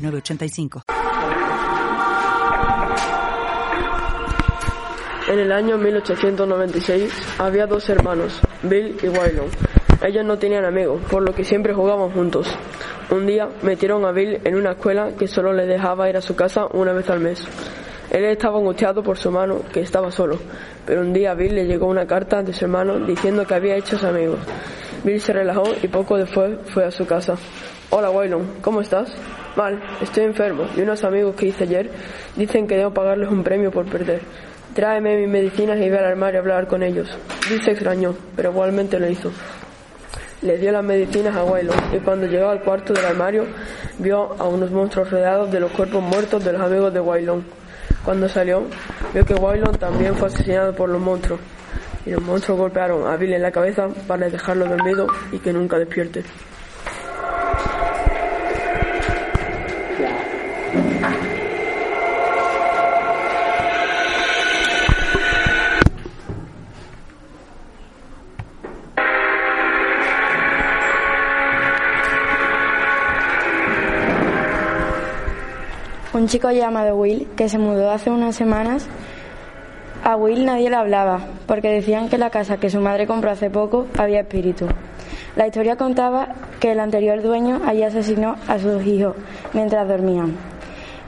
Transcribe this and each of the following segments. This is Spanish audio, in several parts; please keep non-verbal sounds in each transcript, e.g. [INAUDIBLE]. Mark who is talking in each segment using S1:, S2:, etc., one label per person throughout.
S1: 906985.
S2: En el año 1896 había dos hermanos, Bill y Waylon. Ellos no tenían amigos, por lo que siempre jugaban juntos. Un día metieron a Bill en una escuela que solo le dejaba ir a su casa una vez al mes. Él estaba angustiado por su hermano, que estaba solo, pero un día a Bill le llegó una carta de su hermano diciendo que había hecho amigos. Bill se relajó y poco después fue a su casa. Hola Waylon, ¿cómo estás? Mal, estoy enfermo y unos amigos que hice ayer dicen que debo pagarles un premio por perder. Tráeme mis medicinas y ve al armario a hablar con ellos. Bill se extrañó, pero igualmente lo hizo. Le dio las medicinas a Waylon y cuando llegó al cuarto del armario vio a unos monstruos rodeados de los cuerpos muertos de los amigos de Waylon. Cuando salió, vio que Waylon también fue asesinado por los monstruos y los monstruos golpearon a Bill en la cabeza para dejarlo dormido y que nunca despierte.
S3: Un chico llamado Will, que se mudó hace unas semanas, a Will nadie le hablaba, porque decían que la casa que su madre compró hace poco había espíritu. La historia contaba que el anterior dueño allí asesinó a sus hijos mientras dormían.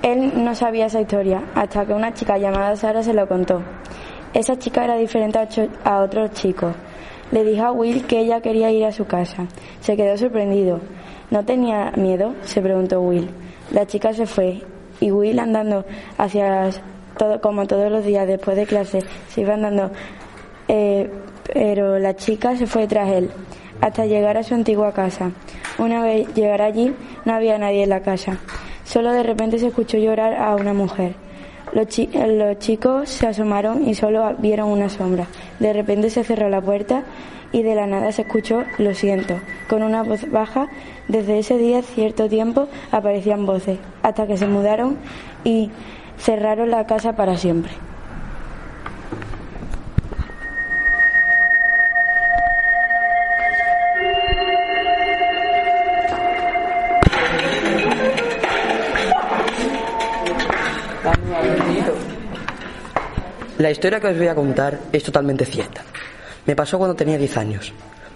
S3: Él no sabía esa historia hasta que una chica llamada Sara se lo contó. Esa chica era diferente a, otros chicos. Le dijo a Will que ella quería ir a su casa. Se quedó sorprendido. ¿No tenía miedo? se preguntó Will. La chica se fue y Will andando hacia todo, como todos los días después de clase se iba andando, eh, pero la chica se fue tras él hasta llegar a su antigua casa. Una vez llegar allí no había nadie en la casa. Solo de repente se escuchó llorar a una mujer. Los, chi- los chicos se asomaron y solo vieron una sombra. De repente se cerró la puerta y de la nada se escuchó lo siento, con una voz baja. Desde ese día, cierto tiempo, aparecían voces, hasta que se mudaron y cerraron la casa para siempre.
S4: Historia que os voy a contar es totalmente cierta. Me pasó cuando tenía 10 años.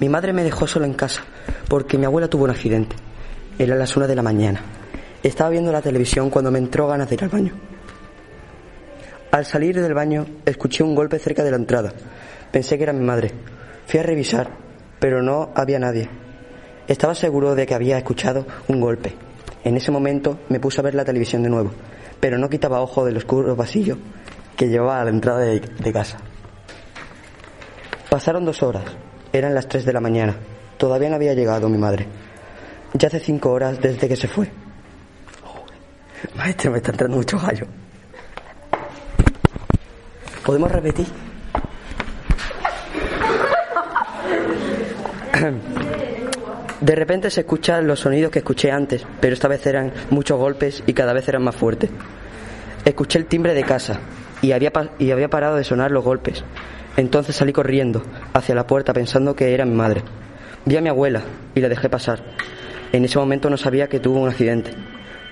S4: Mi madre me dejó sola en casa porque mi abuela tuvo un accidente. Era las 1 de la mañana. Estaba viendo la televisión cuando me entró ganas de ir al baño. Al salir del baño escuché un golpe cerca de la entrada. Pensé que era mi madre. Fui a revisar, pero no había nadie. Estaba seguro de que había escuchado un golpe. En ese momento me puse a ver la televisión de nuevo, pero no quitaba ojo del oscuro pasillo que llevaba a la entrada de, casa. Pasaron dos horas. Eran las tres de la mañana. Todavía no había llegado mi madre. Ya hace cinco horas desde que se fue. Maestro, me está entrando mucho gallo. ¿Podemos repetir? [CLEARS THROAT] De repente se escuchan los sonidos que escuché antes, pero esta vez eran muchos golpes y cada vez eran más fuertes. Escuché el timbre de casa y había, y había parado de sonar los golpes. Entonces salí corriendo hacia la puerta pensando que era mi madre. Vi a mi abuela y la dejé pasar. En ese momento no sabía que tuvo un accidente.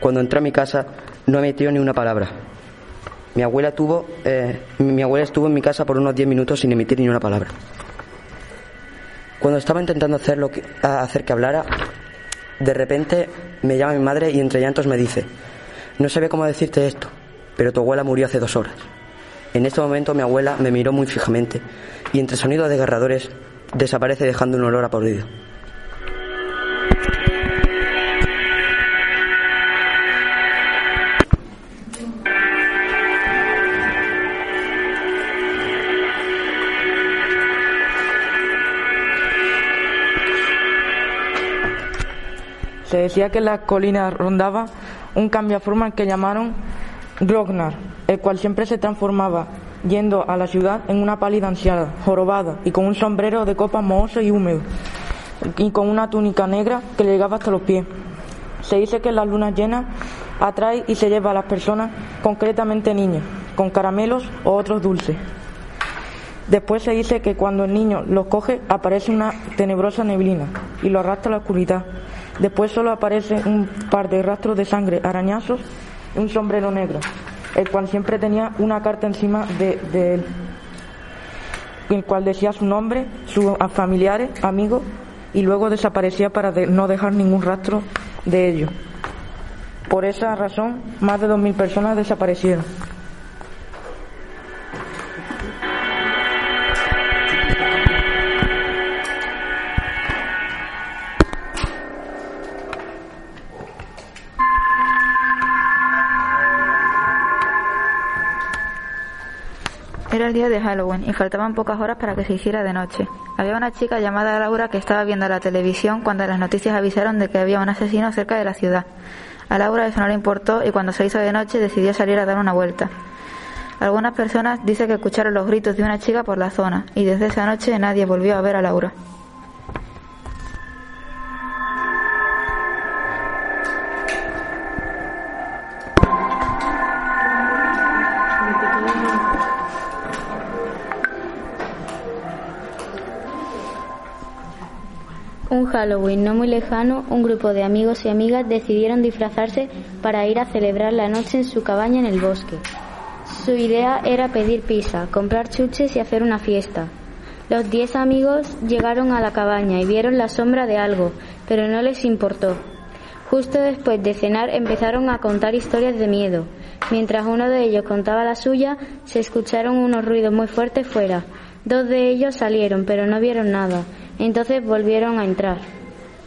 S4: Cuando entré a mi casa no emitió ni una palabra. Mi abuela tuvo, eh, mi abuela estuvo en mi casa por unos 10 minutos sin emitir ni una palabra. Cuando estaba intentando hacer, lo que, hacer que hablara, de repente me llama mi madre y entre llantos me dice, no sabía cómo decirte esto, pero tu abuela murió hace dos horas. En este momento mi abuela me miró muy fijamente y entre sonidos desgarradores desaparece dejando un olor a podrido.
S5: Se decía que en las colinas rondaba un cambiaforma al que llamaron Grognar, el cual siempre se transformaba yendo a la ciudad en una pálida anciana, jorobada y con un sombrero de copa mohoso y húmedo y con una túnica negra que le llegaba hasta los pies. Se dice que las lunas llenas atrae y se lleva a las personas, concretamente niños, con caramelos o otros dulces. Después se dice que cuando el niño los coge aparece una tenebrosa neblina y lo arrastra a la oscuridad. Después solo aparece un par de rastros de sangre, arañazos y un sombrero negro, el cual siempre tenía una carta encima de, él, el cual decía su nombre, sus familiares, amigos y luego desaparecía para no dejar ningún rastro de ello. Por esa razón, más de 2.000 personas desaparecieron.
S6: Era el día de Halloween y faltaban pocas horas para que se hiciera de noche. Había una chica llamada Laura que estaba viendo la televisión cuando las noticias avisaron de que había un asesino cerca de la ciudad. A Laura eso no le importó y cuando se hizo de noche decidió salir a dar una vuelta. Algunas personas dicen que escucharon los gritos de una chica por la zona y desde esa noche nadie volvió a ver a Laura.
S7: Halloween no muy lejano, un grupo de amigos y amigas decidieron disfrazarse para ir a celebrar la noche en su cabaña en el bosque. Su idea era pedir pizza, comprar chuches y hacer una fiesta. Los diez amigos llegaron a la cabaña y vieron la sombra de algo, pero no les importó. Justo después de cenar empezaron a contar historias de miedo. Mientras uno de ellos contaba la suya, se escucharon unos ruidos muy fuertes fuera. Dos de ellos salieron, pero no vieron nada. Entonces volvieron a entrar.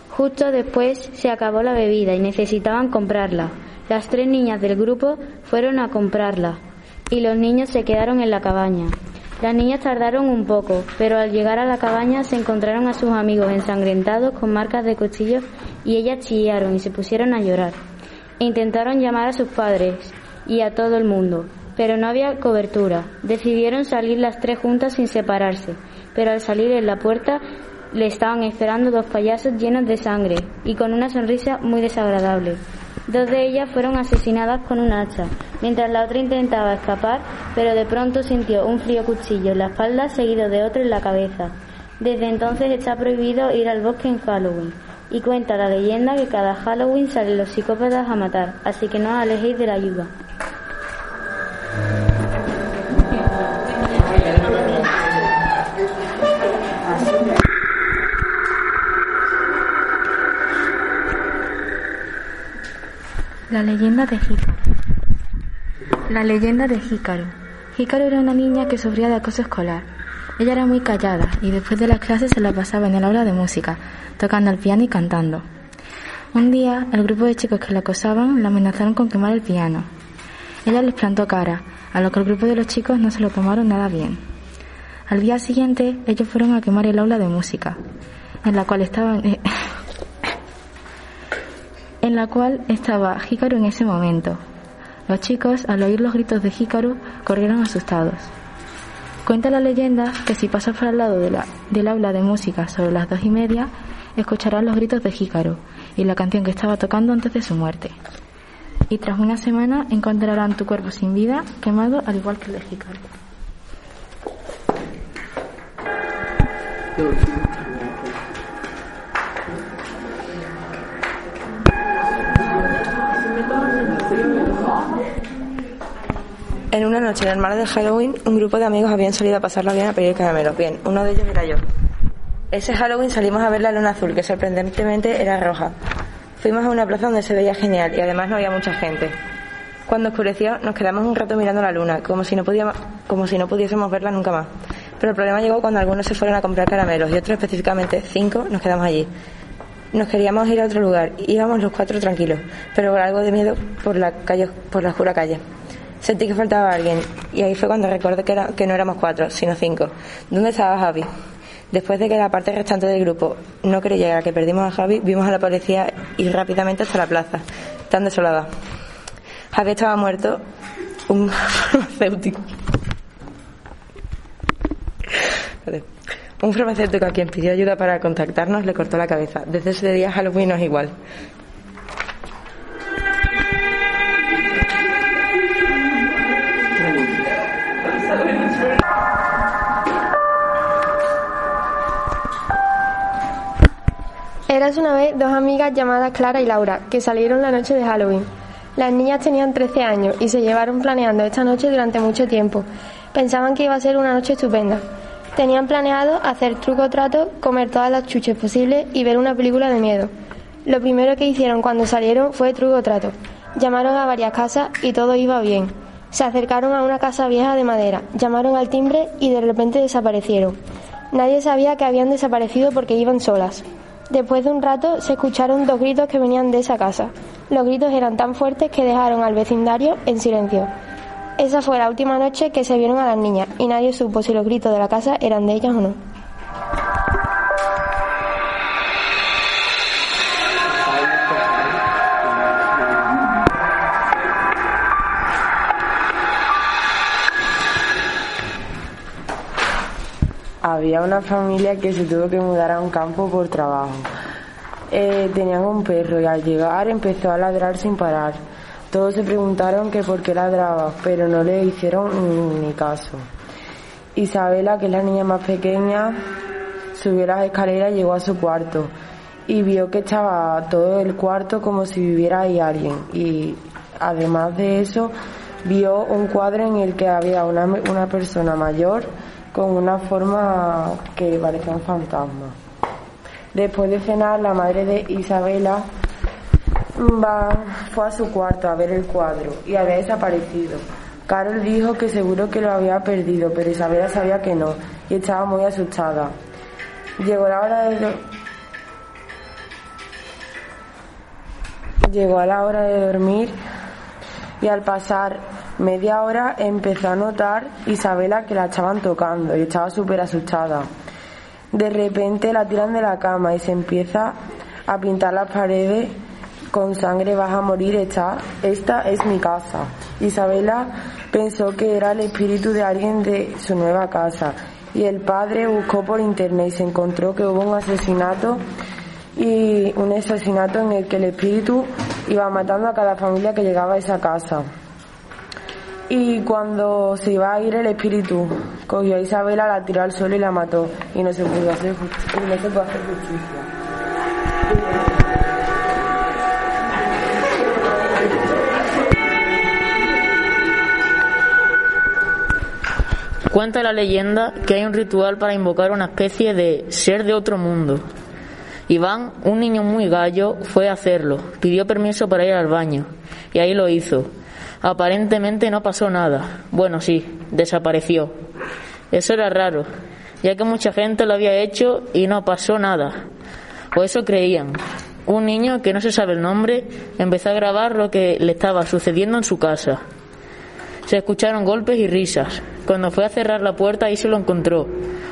S7: Justo después se acabó la bebida y necesitaban comprarla. Las tres niñas del grupo fueron a comprarla y los niños se quedaron en la cabaña. Las niñas tardaron un poco, pero al llegar a la cabaña se encontraron a sus amigos ensangrentados con marcas de cuchillos y ellas chillaron y se pusieron a llorar. Intentaron llamar a sus padres y a todo el mundo, pero no había cobertura. Decidieron salir las tres juntas sin separarse, pero al salir en la puerta le estaban esperando dos payasos llenos de sangre y con una sonrisa muy desagradable. Dos de ellas fueron asesinadas con un hacha, mientras la otra intentaba escapar, pero de pronto sintió un frío cuchillo en la espalda seguido de otro en la cabeza. Desde entonces está prohibido ir al bosque en Halloween, y cuenta la leyenda que cada Halloween salen los psicópatas a matar, así que no os alejéis de la ayuda.
S8: La leyenda de Jícaro. La leyenda de era una niña que sufría de acoso escolar. Ella era muy callada y después de las clases se la pasaba en el aula de música, tocando el piano y cantando. Un día, el grupo de chicos que la acosaban la amenazaron con quemar el piano. Ella les plantó cara, a lo que el grupo de los chicos no se lo tomaron nada bien. Al día siguiente, ellos fueron a quemar el aula de música, en la cual estaban... en la cual estaba Jícaro en ese momento. Los chicos, al oír los gritos de Jícaro, corrieron asustados. Cuenta la leyenda que si pasas por al lado de la- del aula de música sobre las dos y media, escucharás los gritos de Jícaro y la canción que estaba tocando antes de su muerte. Y tras una semana encontrarán tu cuerpo sin vida, quemado al igual que el de Jícaro.
S9: En una noche normal de Halloween, un grupo de amigos habían salido a pasarla bien a pedir caramelos. Bien, uno de ellos era yo. Ese Halloween salimos a ver la luna azul, que sorprendentemente era roja. Fuimos a una plaza donde se veía genial y además no había mucha gente. Cuando oscureció, nos quedamos un rato mirando la luna, como si no, podíamos, pudiésemos verla nunca más. Pero el problema llegó cuando algunos se fueron a comprar caramelos y otros, específicamente cinco, nos quedamos allí. Nos queríamos ir a otro lugar, íbamos los cuatro tranquilos, pero con algo de miedo por la calle, por la oscura calle. Sentí que faltaba alguien y ahí fue cuando recordé que, era- que no éramos cuatro, sino cinco. ¿Dónde estaba Javi? Después de que la parte restante del grupo no creyera que perdimos a Javi, vimos a la policía ir rápidamente hasta la plaza, tan desolada. Javi estaba muerto. Un [LAUGHS] farmacéutico. Un farmacéutico a quien pidió ayuda para contactarnos le cortó la cabeza. Desde ese día Halloween no es igual.
S10: Una vez dos amigas llamadas Clara y Laura, que salieron la noche de Halloween. Las niñas tenían 13 años y se llevaron planeando esta noche durante mucho tiempo. Pensaban que iba a ser una noche estupenda. Tenían planeado hacer truco trato, comer todas las chuches posibles y ver una película de miedo. Lo primero que hicieron cuando salieron fue truco trato. Llamaron a varias casas y todo iba bien. Se acercaron a una casa vieja de madera, llamaron al timbre y de repente desaparecieron. Nadie sabía que habían desaparecido porque iban solas. Después de un rato se escucharon dos gritos que venían de esa casa. Los gritos eran tan fuertes que dejaron al vecindario en silencio. Esa fue la última noche que se vieron a las niñas y nadie supo si los gritos de la casa eran de ellas o no.
S11: Había una familia que se tuvo que mudar a un campo por trabajo. Eh, tenían un perro y al llegar empezó a ladrar sin parar. Todos se preguntaron que por qué ladraba, pero no le hicieron ni caso. Isabela, que es la niña más pequeña, subió las escaleras y llegó a su cuarto y vio que estaba todo el cuarto como si viviera ahí alguien. Y además de eso, vio un cuadro en el que había una, una persona mayor con una forma que parecía un fantasma. Después de cenar, la madre de Isabela va, fue a su cuarto a ver el cuadro y había desaparecido. Carol dijo que seguro que lo había perdido, pero Isabela sabía que no y estaba muy asustada. Llegó la hora de llegó a la hora de dormir y al pasar media hora empezó a notar Isabela que la estaban tocando y estaba súper asustada. De repente la tiran de la cama y se empieza a pintar las paredes con sangre vas a morir, esta, esta es mi casa. Isabela pensó que era el espíritu de alguien de su nueva casa y el padre buscó por internet y se encontró que hubo un asesinato y un asesinato en el que el espíritu iba matando a cada familia que llegaba a esa casa. Y cuando se iba a ir el espíritu, cogió a Isabela, la tiró al suelo y la mató. Y no se pudo hacer, y no se hacer justicia.
S12: Cuenta la leyenda que hay un ritual para invocar una especie de ser de otro mundo. Iván, un niño muy gallo, fue a hacerlo, pidió permiso para ir al baño y ahí lo hizo. Aparentemente no pasó nada. Bueno, sí, desapareció. Eso era raro, ya que mucha gente lo había hecho y no pasó nada. O eso creían. Un niño que no se sabe el nombre empezó a grabar lo que le estaba sucediendo en su casa. Se escucharon golpes y risas. Cuando fue a cerrar la puerta ahí se lo encontró.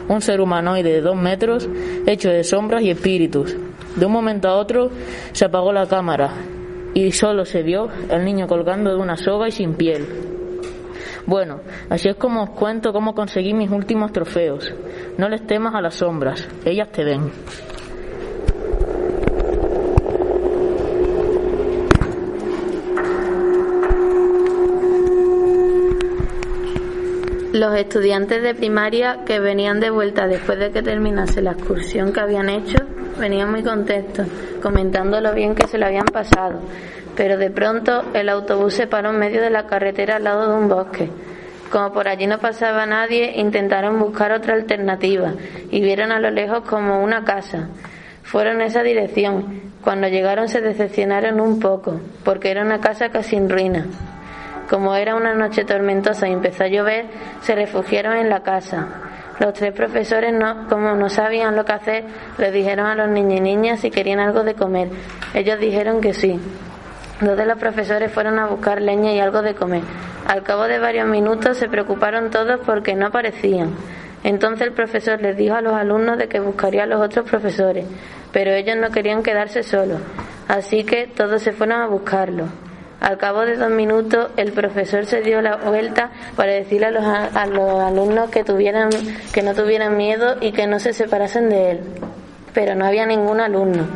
S12: Un ser humanoide de dos metros, hecho de sombras y espíritus. De un momento a otro se apagó la cámara y solo se vio el niño colgando de una soga y sin piel. Bueno, así es como os cuento cómo conseguí mis últimos trofeos. No les temas a las sombras, ellas te ven.
S6: Los estudiantes de primaria que venían de vuelta después de que terminase la excursión que habían hecho venían muy contentos, comentando lo bien que se lo habían pasado. Pero de pronto el autobús se paró en medio de la carretera al lado de un bosque. Como por allí no pasaba nadie, intentaron buscar otra alternativa y vieron a lo lejos como una casa. Fueron en esa dirección. Cuando llegaron se decepcionaron un poco, porque era una casa casi en ruina. Como era una noche tormentosa y empezó a llover, se refugiaron en la casa. Los tres profesores, no, como no sabían lo que hacer, le dijeron a los niños y niñas si querían algo de comer. Ellos dijeron que sí. Dos de los profesores fueron a buscar leña y algo de comer. Al cabo de varios minutos se preocuparon todos porque no aparecían. Entonces el profesor les dijo a los alumnos de que buscaría a los otros profesores, pero ellos no querían quedarse solos, así que todos se fueron a buscarlo. Al cabo de dos minutos, el profesor se dio la vuelta para decirle a los, a los alumnos que, tuvieran, que no tuvieran miedo y que no se separasen de él. Pero no había ningún alumno,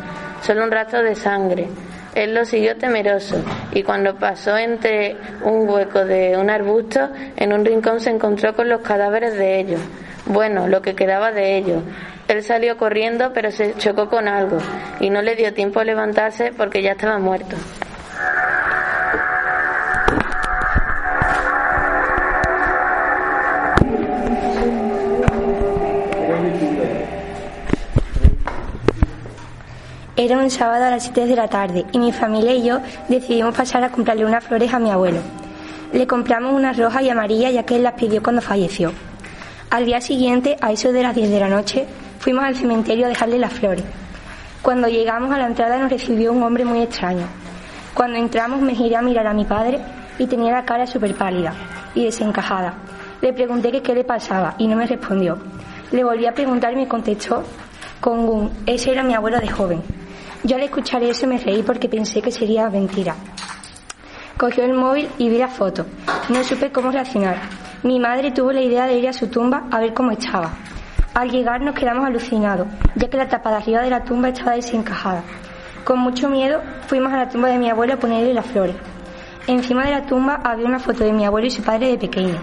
S6: solo un rastro de sangre. Él lo siguió temeroso y cuando pasó entre un hueco de un arbusto, en un rincón se encontró con los cadáveres de ellos. Bueno, lo que quedaba de ellos. Él salió corriendo pero se chocó con algo y no le dio tiempo a levantarse porque ya estaba muerto.
S13: Era un sábado a las 7 de la tarde y mi familia y yo decidimos pasar a comprarle unas flores a mi abuelo. Le compramos unas rojas y amarillas ya que él las pidió cuando falleció. Al día siguiente, a eso de las 10 de la noche, fuimos al cementerio a dejarle las flores. Cuando llegamos a la entrada nos recibió un hombre muy extraño. Cuando entramos me giré a mirar a mi padre y tenía la cara súper pálida y desencajada. Le pregunté que qué le pasaba y no me respondió. Le volví a preguntar y me contestó con un, ese era mi abuelo de joven. Yo al escuchar eso me reí porque pensé que sería mentira. Cogió el móvil y vi la foto. No supe cómo reaccionar. Mi madre tuvo la idea de ir a su tumba a ver cómo estaba. Al llegar nos quedamos alucinados, ya que la tapa de arriba de la tumba estaba desencajada. Con mucho miedo fuimos a la tumba de mi abuelo a ponerle las flores. Encima de la tumba había una foto de mi abuelo y su padre de pequeño.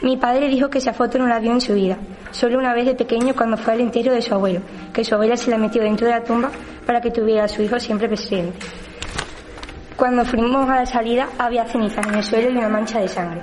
S13: Mi padre dijo que esa foto no la vio en su vida, solo una vez de pequeño cuando fue al entierro de su abuelo, que su abuela se la metió dentro de la tumba para que tuviera a su hijo siempre presente. Cuando fuimos a la salida había cenizas en el suelo y una mancha de sangre.